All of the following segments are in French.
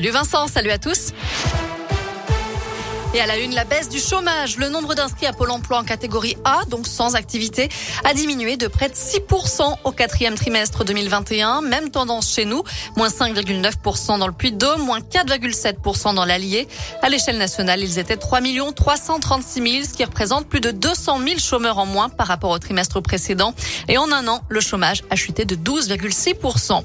Salut Vincent, salut à tous. Et à la une, la baisse du chômage. Le nombre d'inscrits à Pôle emploi en catégorie A, donc sans activité, a diminué de près de 6% au quatrième trimestre 2021. Même tendance chez nous, moins 5,9% dans le Puy-de-Dôme, moins 4,7% dans l'Allier. À l'échelle nationale, ils étaient 3 336 000, ce qui représente plus de 200 000 chômeurs en moins par rapport au trimestre précédent. Et en un an, le chômage a chuté de 12,6%.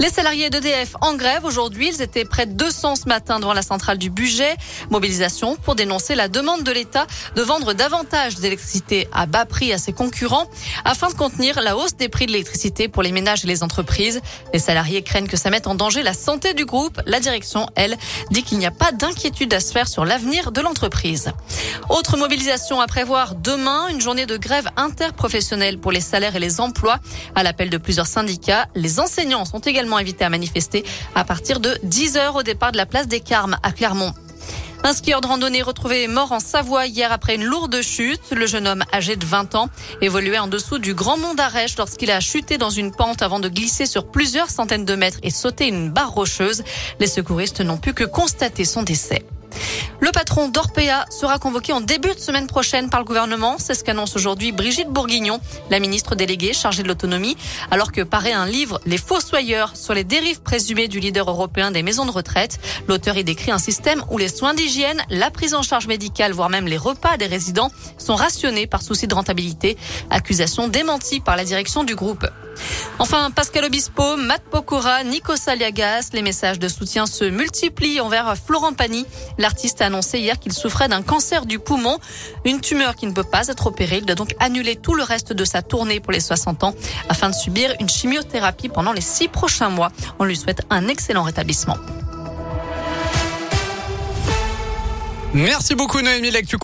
Les salariés d'EDF en grève aujourd'hui, ils étaient près de 200 ce matin devant la centrale du budget. Mobilisation pour dénoncer la demande de l'État de vendre davantage d'électricité à bas prix à ses concurrents afin de contenir la hausse des prix de l'électricité pour les ménages et les entreprises. Les salariés craignent que ça mette en danger la santé du groupe. La direction, elle, dit qu'il n'y a pas d'inquiétude à se faire sur l'avenir de l'entreprise. Autre mobilisation à prévoir demain, une journée de grève interprofessionnelle pour les salaires et les emplois. À l'appel de plusieurs syndicats, les enseignants sont également invité à manifester à partir de 10 heures au départ de la place des Carmes à Clermont. Un skieur de randonnée retrouvé mort en Savoie hier après une lourde chute. Le jeune homme âgé de 20 ans évoluait en dessous du Grand Mont d'Arèche lorsqu'il a chuté dans une pente avant de glisser sur plusieurs centaines de mètres et sauter une barre rocheuse. Les secouristes n'ont pu que constater son décès. Le patron d'Orpea sera convoqué en début de semaine prochaine par le gouvernement. C'est ce qu'annonce aujourd'hui Brigitte Bourguignon, la ministre déléguée chargée de l'autonomie, alors que paraît un livre, Les Fossoyeurs, sur les dérives présumées du leader européen des maisons de retraite. L'auteur y décrit un système où les soins d'hygiène, la prise en charge médicale, voire même les repas des résidents sont rationnés par souci de rentabilité. Accusation démentie par la direction du groupe. Enfin, Pascal Obispo, Matt Pokora, Nico Saliagas, les messages de soutien se multiplient envers Florent Pagny. L'artiste a annoncé hier qu'il souffrait d'un cancer du poumon, une tumeur qui ne peut pas être opérée. Il doit donc annuler tout le reste de sa tournée pour les 60 ans afin de subir une chimiothérapie pendant les six prochains mois. On lui souhaite un excellent rétablissement. Merci beaucoup Noémie Lectu.